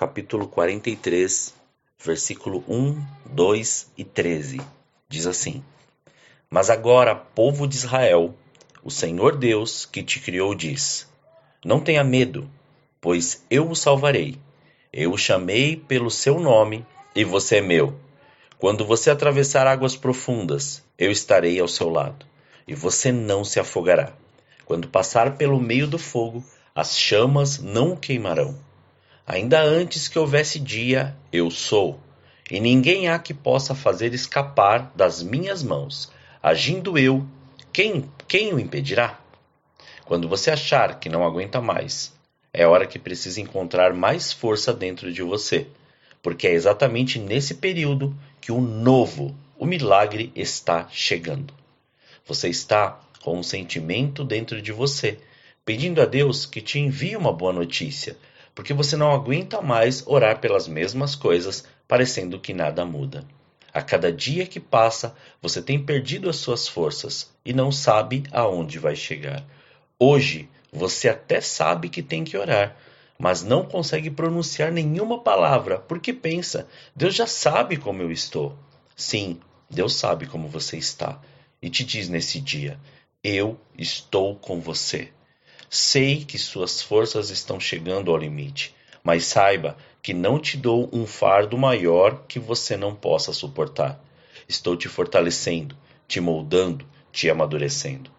capítulo 43, versículo 1, 2 e 13, diz assim: Mas agora, povo de Israel, o Senhor Deus que te criou diz: Não tenha medo, pois eu o salvarei. Eu o chamei pelo seu nome e você é meu. Quando você atravessar águas profundas, eu estarei ao seu lado, e você não se afogará. Quando passar pelo meio do fogo, as chamas não o queimarão. Ainda antes que houvesse dia, eu sou, e ninguém há que possa fazer escapar das minhas mãos. Agindo eu, quem, quem o impedirá? Quando você achar que não aguenta mais, é hora que precisa encontrar mais força dentro de você, porque é exatamente nesse período que o novo, o milagre está chegando. Você está com um sentimento dentro de você, pedindo a Deus que te envie uma boa notícia porque você não aguenta mais orar pelas mesmas coisas, parecendo que nada muda. A cada dia que passa, você tem perdido as suas forças e não sabe aonde vai chegar. Hoje, você até sabe que tem que orar, mas não consegue pronunciar nenhuma palavra, porque pensa: Deus já sabe como eu estou. Sim, Deus sabe como você está e te diz nesse dia: Eu estou com você. Sei que suas forças estão chegando ao limite, mas saiba que não te dou um fardo maior que você não possa suportar. Estou te fortalecendo, te moldando, te amadurecendo.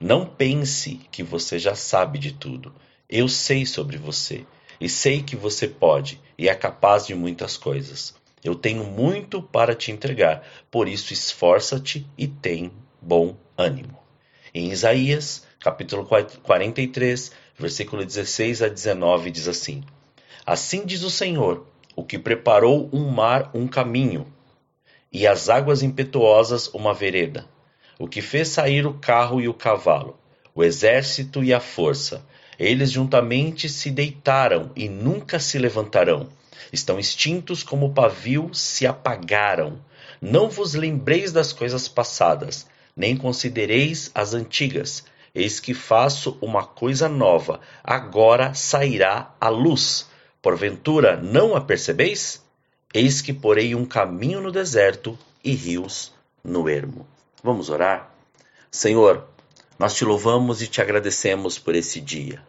Não pense que você já sabe de tudo. Eu sei sobre você e sei que você pode e é capaz de muitas coisas. Eu tenho muito para te entregar, por isso esforça-te e tem bom ânimo. Em Isaías, capítulo 43, versículo 16 a 19, diz assim: Assim diz o Senhor, o que preparou um mar um caminho, e as águas impetuosas uma vereda, o que fez sair o carro e o cavalo, o exército e a força. Eles juntamente se deitaram e nunca se levantarão. Estão extintos como o pavio, se apagaram. Não vos lembreis das coisas passadas, nem considereis as antigas Eis que faço uma coisa nova, agora sairá a luz. Porventura não a percebeis? Eis que porei um caminho no deserto e rios no ermo. Vamos orar? Senhor, nós te louvamos e te agradecemos por esse dia.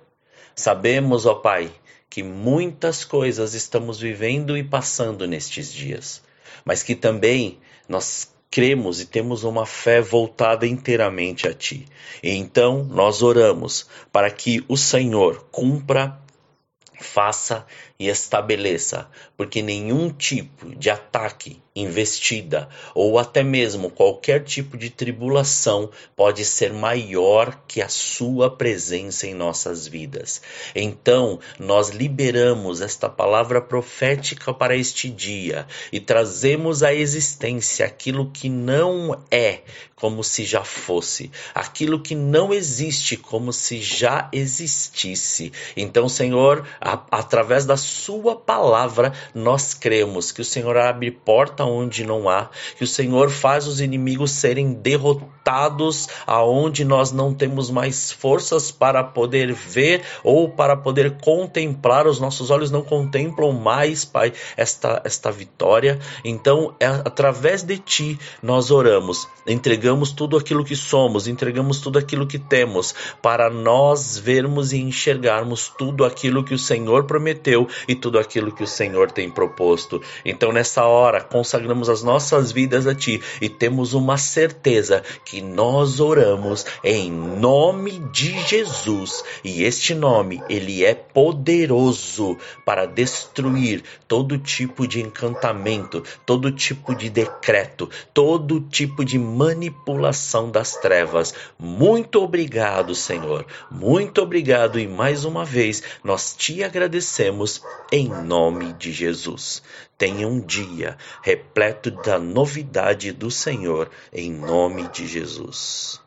Sabemos, ó Pai, que muitas coisas estamos vivendo e passando nestes dias, mas que também nós cremos e temos uma fé voltada inteiramente a Ti. E então nós oramos para que o Senhor cumpra faça e estabeleça, porque nenhum tipo de ataque, investida ou até mesmo qualquer tipo de tribulação pode ser maior que a sua presença em nossas vidas. Então, nós liberamos esta palavra profética para este dia e trazemos à existência aquilo que não é como se já fosse, aquilo que não existe como se já existisse. Então, Senhor, a, através da Sua palavra, nós cremos que o Senhor abre porta onde não há, que o Senhor faz os inimigos serem derrotados aonde nós não temos mais forças para poder ver ou para poder contemplar, os nossos olhos não contemplam mais, Pai, esta, esta vitória. Então, é através de Ti nós oramos, entregamos tudo aquilo que somos, entregamos tudo aquilo que temos, para nós vermos e enxergarmos tudo aquilo que o Senhor prometeu e tudo aquilo que o Senhor tem proposto. Então, nessa hora, consagramos as nossas vidas a Ti e temos uma certeza que nós oramos em nome de Jesus e este nome, ele é poderoso para destruir todo tipo de encantamento, todo tipo de decreto, todo tipo de manipulação das trevas. Muito obrigado, Senhor. Muito obrigado e mais uma vez nós te agradecemos em nome de Jesus. Tenha um dia repleto da novidade do Senhor em nome de Jesus.